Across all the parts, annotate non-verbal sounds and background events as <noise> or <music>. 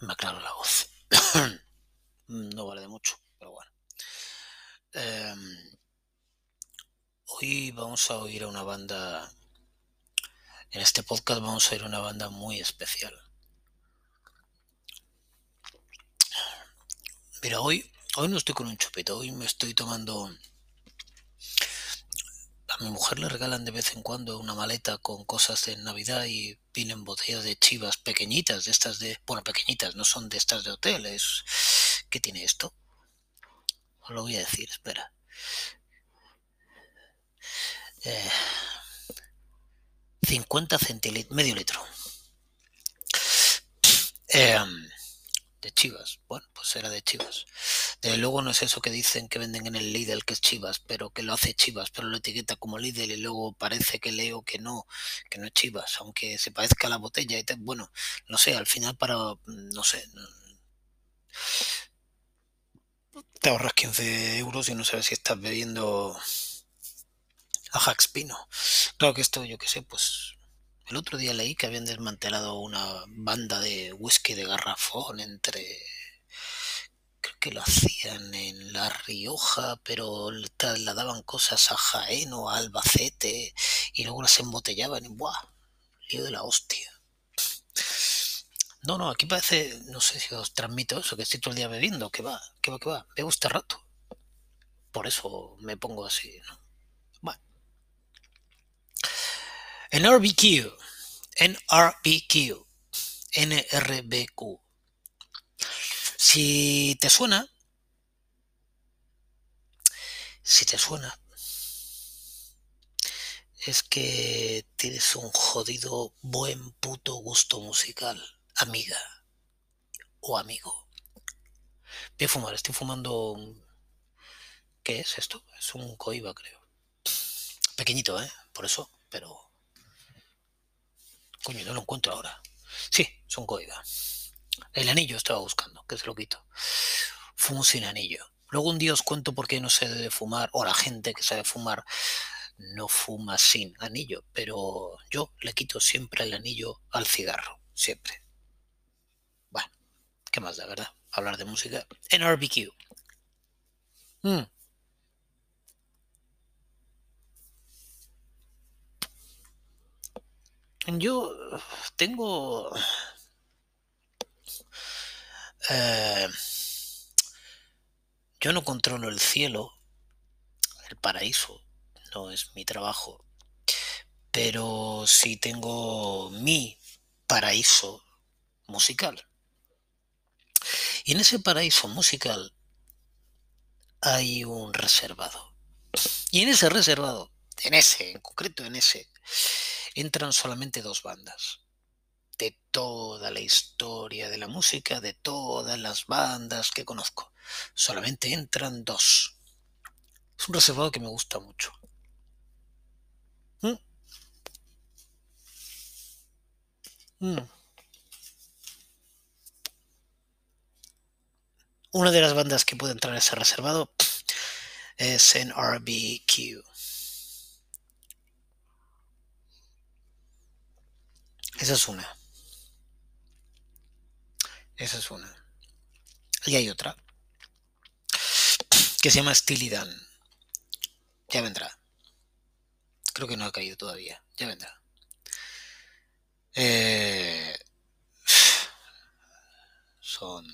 Me aclaro la voz. no vale de mucho, pero bueno. Em, hoy vamos a oír a una banda. En este podcast vamos a oír a una banda muy especial. Mira, hoy, hoy no estoy con un chupito, hoy me estoy tomando a mi mujer le regalan de vez en cuando una maleta con cosas de Navidad y vienen botellas de chivas pequeñitas, de estas de... Bueno, pequeñitas, no son de estas de hoteles. ¿Qué tiene esto? Os lo voy a decir, espera. 50 eh, centilitros, medio litro. Eh, de Chivas. Bueno, pues era de Chivas. Desde luego no es eso que dicen que venden en el Lidl que es Chivas, pero que lo hace Chivas, pero lo etiqueta como Lidl y luego parece que leo que no, que no es Chivas, aunque se parezca a la botella. Y bueno, no sé, al final para, no sé, te ahorras 15 euros y no sabes si estás bebiendo a Jackspino. Claro que esto, yo qué sé, pues el otro día leí que habían desmantelado una banda de whisky de garrafón entre... Que lo hacían en La Rioja, pero trasladaban cosas a Jaén o a Albacete y luego las embotellaban y ¡buah! Lío de la hostia. No, no, aquí parece, no sé si os transmito eso, que estoy todo el día bebiendo, que va, que va, que va, bebo este rato. Por eso me pongo así, ¿no? NRBQ, NRBQ, NRBQ. Si te suena, si te suena, es que tienes un jodido buen puto gusto musical, amiga o amigo. Voy a fumar, estoy fumando un... ¿Qué es esto? Es un coiba, creo. Pequeñito, ¿eh? Por eso, pero Coño, no lo encuentro ahora. Sí, son coiba. El anillo estaba buscando, que se lo quito. Fumo sin anillo. Luego un día os cuento por qué no se debe fumar, o la gente que sabe fumar no fuma sin anillo, pero yo le quito siempre el anillo al cigarro, siempre. Bueno, ¿qué más da, verdad? Hablar de música en RBQ. Mm. Yo tengo... Eh, yo no controlo el cielo, el paraíso, no es mi trabajo, pero sí tengo mi paraíso musical. Y en ese paraíso musical hay un reservado. Y en ese reservado, en ese, en concreto en ese, entran solamente dos bandas. De toda la historia de la música, de todas las bandas que conozco. Solamente entran dos. Es un reservado que me gusta mucho. ¿Mm? ¿Mm? Una de las bandas que puede entrar a ese reservado es NRBQ. Esa es una. Esa es una. Y hay otra que se llama Steely Dan. Ya vendrá. Creo que no ha caído todavía. Ya vendrá. Eh, son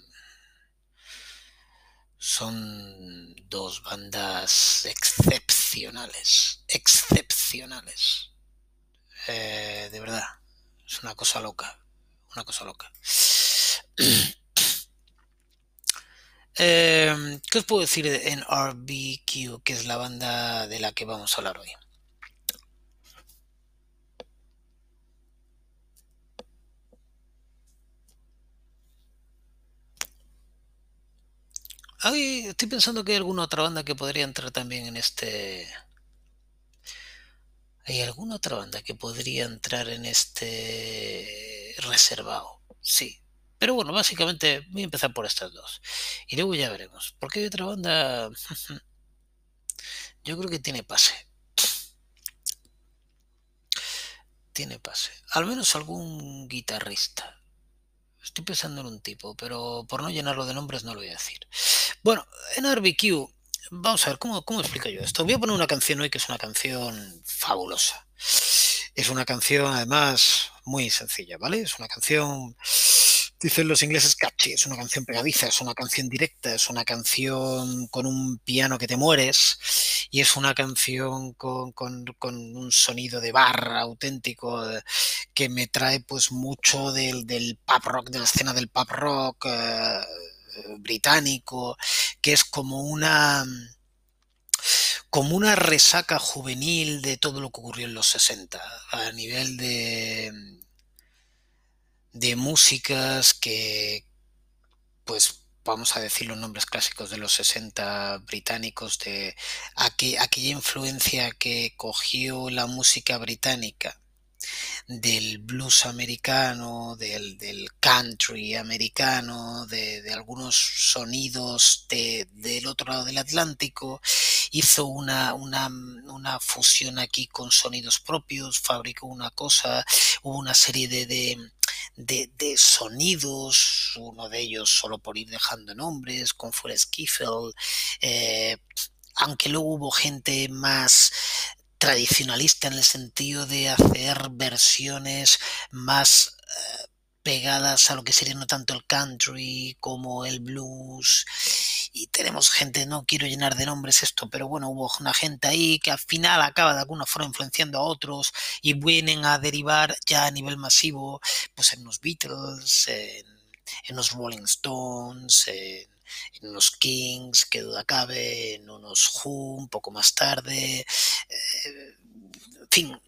son dos bandas excepcionales, excepcionales, eh, de verdad. Es una cosa loca. Una cosa loca. <clears throat> Em, ¿Qué os puedo decir de NRBQ, que es la banda de la que vamos a hablar hoy? estoy pensando que hay alguna otra banda que podría entrar también en este ¿Hay alguna otra banda que podría entrar en este reservado? Sí. Pero bueno, básicamente voy a empezar por estas dos. Y luego ya veremos. Porque hay otra banda... Yo creo que tiene pase. tiene pase. Al menos algún guitarrista. Estoy pensando en un tipo, pero por no llenarlo de nombres no lo voy a decir. Bueno, en RBQ, vamos a ver, ¿cómo, cómo explico yo esto? Voy a poner una canción hoy que es una canción fabulosa. Es una canción, además, muy sencilla, ¿vale? Es una canción Dicen los ingleses catchy, es una canción pegadiza, es una canción directa, es una canción con un piano que te mueres y es una canción con, un sonido de barra auténtico eh, que me trae pues mucho del, del pop rock, de la escena del pop rock eh, británico, que es como una como una resaca juvenil de todo lo que ocurrió en los 60 a nivel de de músicas que, pues vamos a decir los nombres clásicos de los 60 británicos, de aquella influencia que cogió la música británica del blues americano, del, country americano, de, algunos sonidos del otro lado del Atlántico, hizo una, una, fusión aquí con sonidos propios, fabricó una cosa, hubo una serie de, de, sonidos, uno de ellos solo por ir dejando nombres, con Forrest Kiffel, eh, aunque luego hubo gente más tradicionalista en el sentido de hacer versiones más eh, pegadas a lo que sería no tanto el country como el blues. Y tenemos gente, no quiero llenar de nombres esto, pero bueno, hubo una gente ahí que al final acaba de alguna forma influenciando a otros y vienen a derivar ya a nivel masivo, pues en los Beatles, en, los Rolling Stones, en, unos Kings, que duda cabe, en unos Who, un poco más tarde, eh, en fin,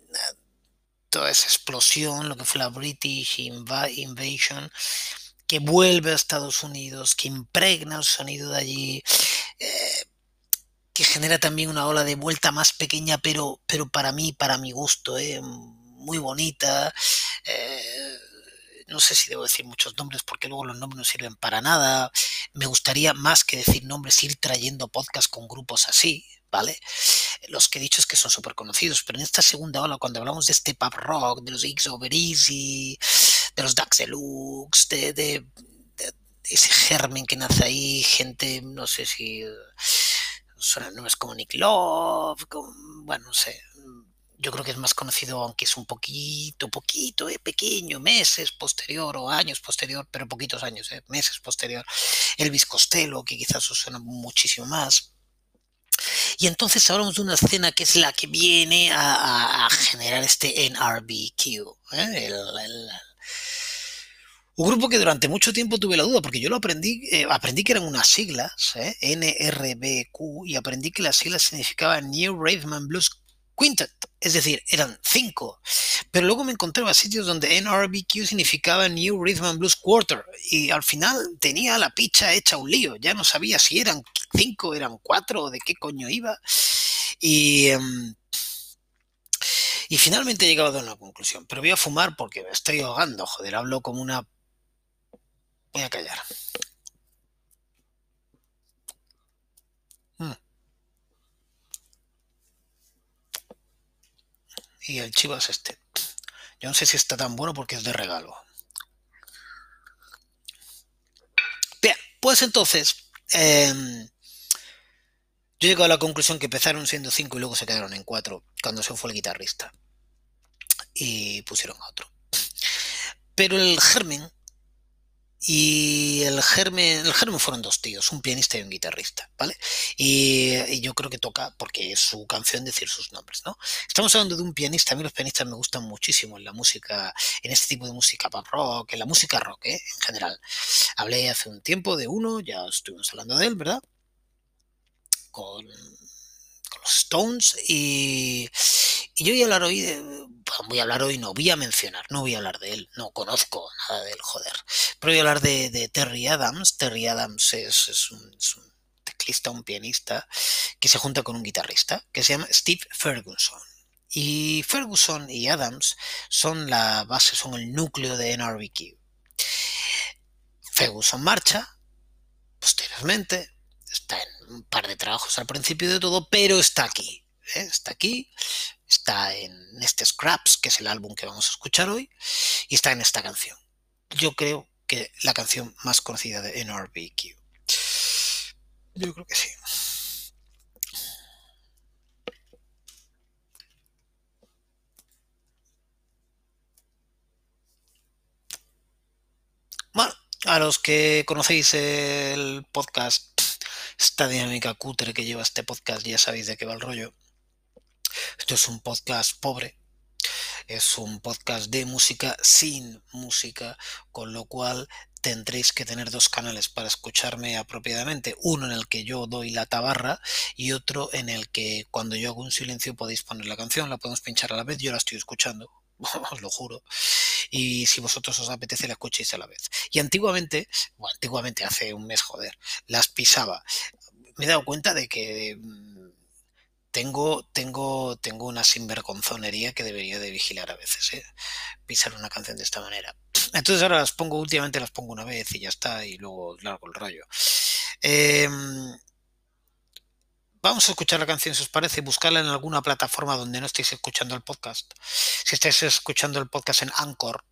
toda esa explosión, lo que fue la British Invasion, que vuelve a Estados Unidos, que impregna el sonido de allí, eh, que genera también una ola de vuelta más pequeña, pero, pero para mí, para mi gusto, eh, muy bonita. Eh, no sé si debo decir muchos nombres porque luego los nombres no sirven para nada. Me gustaría más que decir nombres ir trayendo podcast con grupos así, ¿vale? Los que he dicho es que son súper conocidos, pero en esta segunda ola, cuando hablamos de este pub rock, de los X Over Easy, de los Dax Deluxe, de, ese germen que nace ahí, gente, no sé si suenan nombres como Nick Love, bueno, no sé. Yo creo que es más conocido, aunque es un poquito, poquito, eh, pequeño, meses posterior o años posterior, pero poquitos años, eh, meses posterior. Elvis Costello, que quizás suena muchísimo más. Y entonces hablamos de una escena que es la que viene a, generar este NRBQ, ¿eh? el, un grupo que durante mucho tiempo tuve la duda, porque yo lo aprendí, eh, aprendí que eran unas siglas, ¿eh? NRBQ, y aprendí que las siglas significaban New and Blues Quintet, es decir, eran cinco. Pero luego me encontré a sitios donde NRBQ significaba New Rhythm and Blues Quarter, y al final tenía la picha hecha un lío, ya no sabía si eran cinco, eran cuatro, o de qué coño iba. Y. Em, y finalmente he llegado a una conclusión, pero voy a fumar porque me estoy ahogando, joder, hablo como una Voy a callar. Y el chivas este. Yo no sé si está tan bueno porque es de regalo. Bien, pues entonces, em, yo llego a la conclusión que empezaron siendo cinco y luego se quedaron en cuatro cuando se fue el guitarrista. Y pusieron a otro. Pero el germen y el germen, el germen fueron dos tíos, un pianista y un guitarrista, ¿vale? Y, yo creo que toca, porque es su canción, decir sus nombres, ¿no? Estamos hablando de un pianista, a mí los pianistas me gustan muchísimo en la música, en este tipo de música pop rock, en la música rock, ¿eh? En general. Hablé hace un tiempo de uno, ya estuvimos hablando de él, ¿verdad? Con, con los Stones y y yo voy a hablar hoy de, voy a hablar hoy, no voy a mencionar, no voy a hablar de él, no conozco nada de él, joder. Pero voy a hablar de, Terry Adams. Terry Adams es, un, teclista, un pianista que se junta con un guitarrista que se llama Steve Ferguson. Y Ferguson y Adams son la base, son el núcleo de NRBQ. Ferguson marcha, posteriormente, está en un par de trabajos al principio de todo, pero está aquí. ¿eh? Está aquí, está en este Scraps, que es el álbum que vamos a escuchar hoy, y está en esta canción. Yo creo que la canción más conocida de NRBQ. Yo creo que sí. Bueno, a los que conocéis el podcast, esta dinámica cutre que lleva este podcast, ya sabéis de qué va el rollo. Esto es un podcast pobre, es un podcast de música sin música, con lo cual tendréis que tener dos canales para escucharme apropiadamente. Uno en el que yo doy la tabarra y otro en el que cuando yo hago un silencio podéis poner la canción, la podemos pinchar a la vez, yo la estoy escuchando. <laughs> Os lo juro. Y si vosotros os apetece, la escuchéis a la vez. Y antiguamente, bueno, antiguamente hace un mes, joder, las pisaba. Me he dado cuenta de que mm, tengo, tengo, tengo una sinvergonzonería que debería de vigilar a veces, ¿eh? pisar una canción de esta manera. Entonces ahora las pongo, últimamente las pongo una vez y ya está, y luego largo el rollo. Em, vamos a escuchar la canción, si os parece, buscarla en alguna plataforma donde no estéis escuchando el podcast. Si estáis escuchando el podcast en Anchor,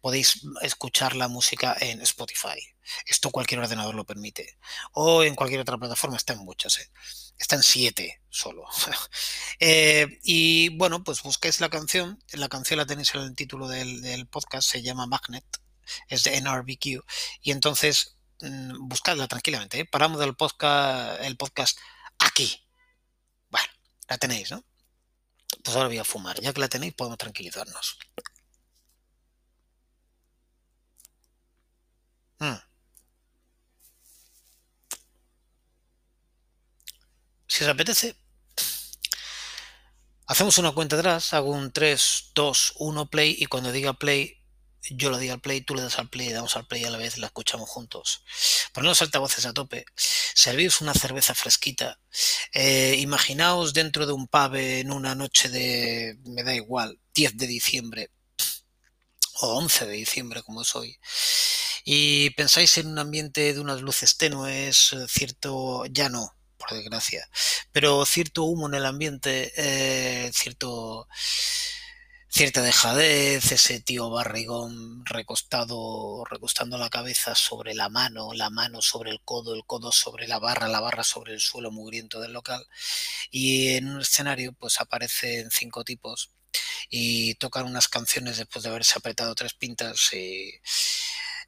podéis escuchar la música en Spotify. Esto cualquier ordenador lo permite. O en cualquier otra plataforma, está en muchas. ¿eh? Está en siete solo. <laughs> Eh, y bueno, pues busquéis la canción. La canción la tenéis en el título del, podcast, se llama Magnet, es de NRBQ. Y entonces, mm, buscadla tranquilamente. ¿eh? Paramos del podcast, el podcast aquí. Bueno, la tenéis, ¿no? Pues ahora voy a fumar. Ya que la tenéis, podemos tranquilizarnos. Mm. Si os apetece, hacemos una cuenta atrás, hago un 3, 2, 1 play y cuando diga play, yo lo diga al play, tú le das al play, damos al play a la vez la escuchamos juntos. Ponemos altavoces a tope, servíos una cerveza fresquita, eh, imaginaos dentro de un pub en una noche de, me da igual, 10 de diciembre o 11 de diciembre como es hoy y pensáis en un ambiente de unas luces tenues, eh, cierto, ya no, por desgracia, pero cierto humo en el ambiente, eh, cierto cierta dejadez, ese tío barrigón recostado, recostando la cabeza sobre la mano, la mano sobre el codo, el codo sobre la barra, la barra sobre el suelo mugriento del local. Y en un escenario, pues aparecen cinco tipos y tocan unas canciones después de haberse apretado tres pintas y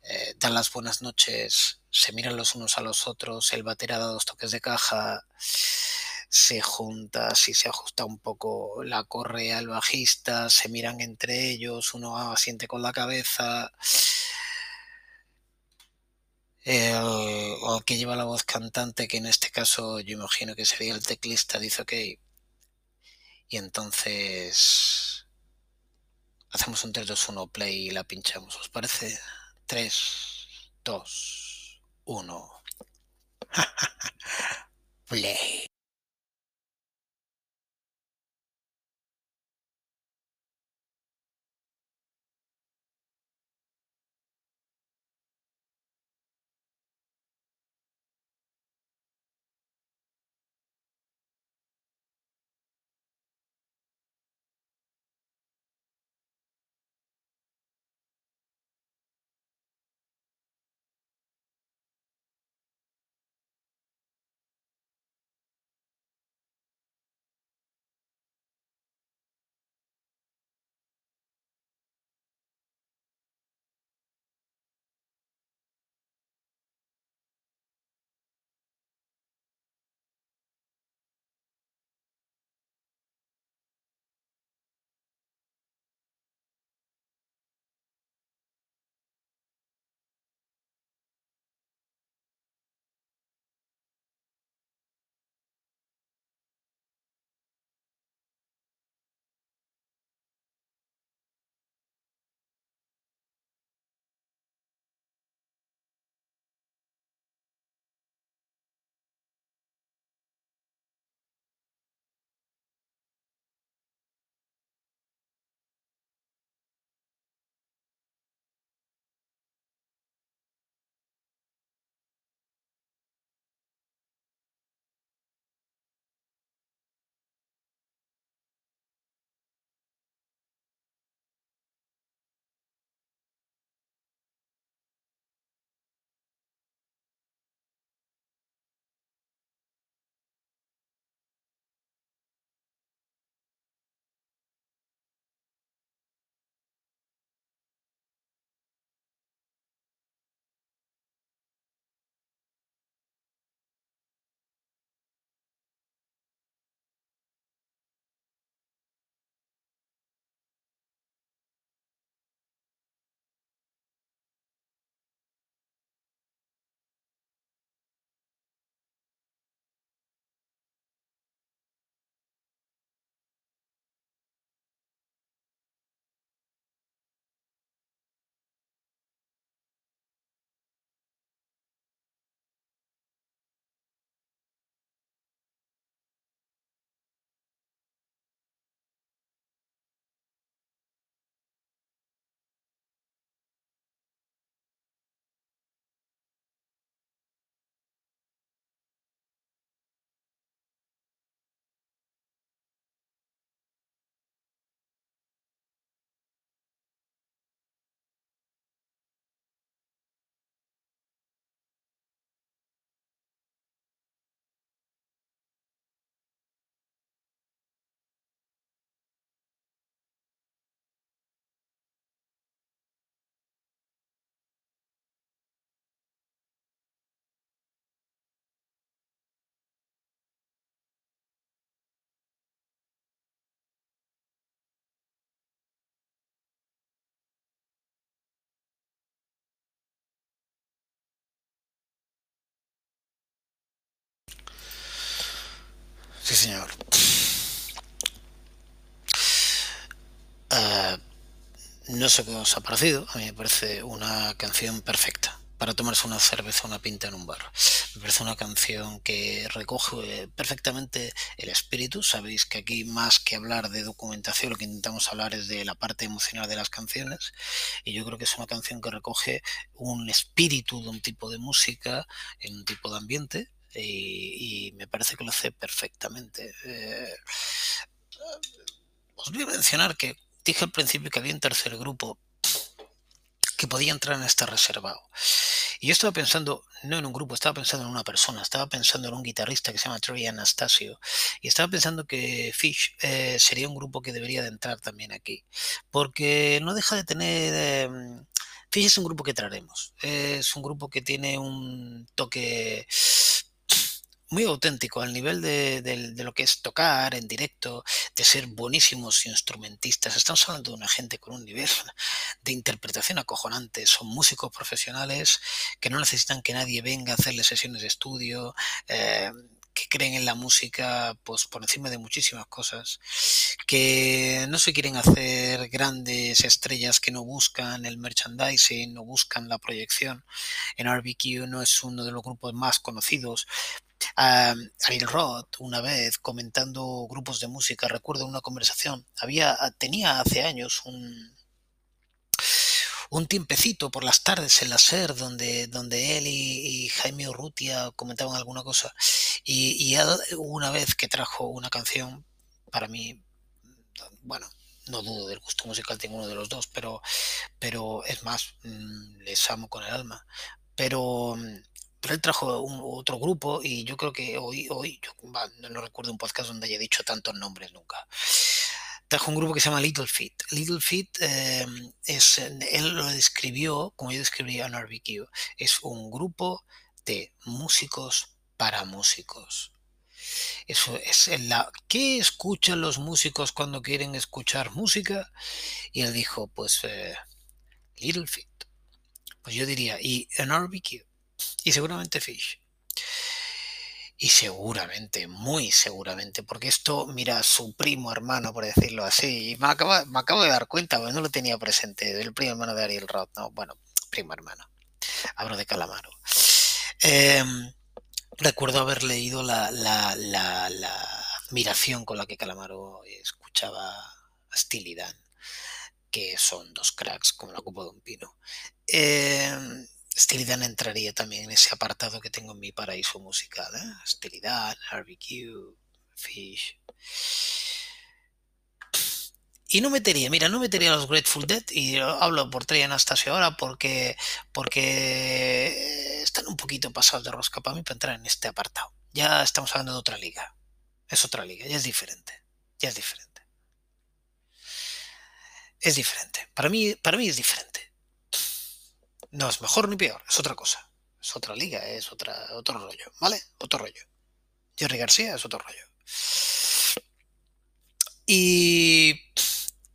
eh, dan las buenas noches, se miran los unos a los otros, el batera da dos toques de caja, se junta, si se ajusta un poco la correa al bajista, se miran entre ellos, uno asiente con la cabeza. El, el, que lleva la voz cantante, que en este caso yo imagino que sería el teclista, dice ok. Y entonces hacemos un 3-2-1 play y la pinchamos, ¿os parece? 3, 2, 1. Play. Sí, señor. Ah, no sé qué os ha parecido, a mí me parece una canción perfecta para tomarse una cerveza una pinta en un bar. Me parece una canción que recoge perfectamente el espíritu. Sabéis que aquí más que hablar de documentación, lo que intentamos hablar es de la parte emocional de las canciones. Y yo creo que es una canción que recoge un espíritu de un tipo de música, en un tipo de ambiente. Y, me parece que lo hace perfectamente. Eh, os voy a mencionar que dije al principio que había un tercer grupo que podía entrar en este reservado. Y yo estaba pensando, no en un grupo, estaba pensando en una persona, estaba pensando en un guitarrista que se llama Troy Anastasio, y estaba pensando que Fish eh, sería un grupo que debería de entrar también aquí, porque no deja de tener... Eh, Fish es un grupo que traeremos, es un grupo que tiene un toque muy auténtico al nivel de, lo que es tocar en directo, de ser buenísimos instrumentistas. Estamos hablando de una gente con un nivel <laughs> de interpretación acojonante. Son músicos profesionales que no necesitan que nadie venga a hacerles sesiones de estudio. Eh, que creen en la música pues por encima de muchísimas cosas, que no se quieren hacer grandes estrellas que no buscan el merchandising, no buscan la proyección. En RBQ no es uno de los grupos más conocidos, Ariel Roth una vez comentando grupos de música, recuerdo una conversación, había, tenía hace años un, un tiempecito por las tardes en la SER donde, donde él y, Jaime Urrutia comentaban alguna cosa y, y, él una vez que trajo una canción para mí, bueno, no dudo del gusto musical de ninguno de los dos, pero, pero es más, mm, les amo con el alma. Pero pero él trajo un, otro grupo y yo creo que hoy, hoy yo no, recuerdo un podcast donde haya dicho tantos nombres nunca. Trajo un grupo que se llama Little Feet. Little Feet em, es, él lo describió, como yo describía en RBQ, es un grupo de músicos para músicos. Eso es la ¿qué escuchan los músicos cuando quieren escuchar música? Y él dijo, pues eh, Little Feet. Pues yo diría, y en RBQ, y seguramente Fish. Y seguramente, muy seguramente, porque esto, mira, su primo hermano, por decirlo así, y me acabo, me acabo de dar cuenta, porque no lo tenía presente, el primo hermano de Ariel Roth, no, bueno, primo hermano, hablo de Calamaro. Em, recuerdo haber leído la, la, admiración con la que Calamaro escuchaba a Steely que son dos cracks como la copa de un pino. Eh, Steely entraría también en ese apartado que tengo en mi paraíso musical. ¿eh? Steely RBQ, Fish. Y no metería, mira, no metería a los Grateful Dead y hablo por Trey Anastasio ahora porque, porque están un poquito pasados de rosca para mí para entrar en este apartado. Ya estamos hablando de otra liga. Es otra liga, ya es diferente. Ya es diferente. Es diferente. Para mí, para mí es diferente. No es mejor ni peor, es otra cosa. Es otra liga, es otra, otro rollo, ¿vale? Otro rollo. Jerry García es otro rollo. Y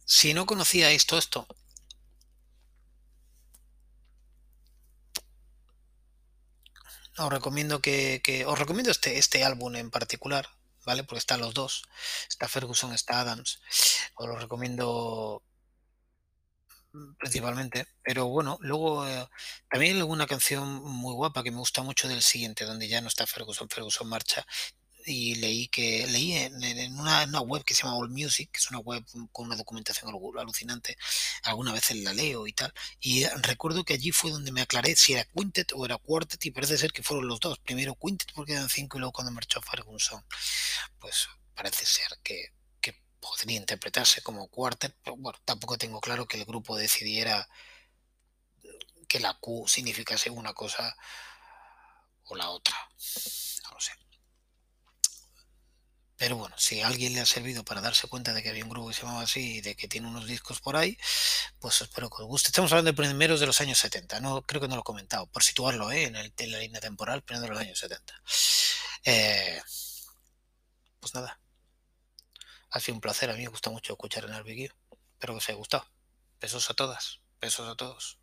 si no conocíais todo esto, os recomiendo que, que, os recomiendo este, este álbum en particular, ¿vale? Porque están los dos. Está Ferguson, está Adams. Os lo recomiendo principalmente. Pero bueno, luego eh, también hay alguna canción muy guapa que me gusta mucho del siguiente, donde ya no está Ferguson, Ferguson marcha. Y leí que leí en, una, web que se llama All Music, que es una web con una documentación alucinante. Alguna vez la leo y tal. Y recuerdo que allí fue donde me aclaré si era Quintet o era Quartet, y parece ser que fueron los dos. Primero Quintet porque eran cinco, y luego cuando marchó Ferguson, pues parece ser que podría interpretarse como quartet, pero bueno, tampoco tengo claro que el grupo decidiera que la Q significase una cosa o la otra. No lo sé. Pero bueno, si a alguien le ha servido para darse cuenta de que había un grupo que se llamaba así y de que tiene unos discos por ahí, pues espero que os guste. Estamos hablando de primeros de los años 70, no creo que no lo he comentado, por situarlo ¿eh? en, el, la línea temporal, primeros de los años 70. Eh, pues nada, ha sido un placer, a mí me gusta mucho escuchar en el vídeo. Espero que os haya gustado. Besos a todas, besos a todos.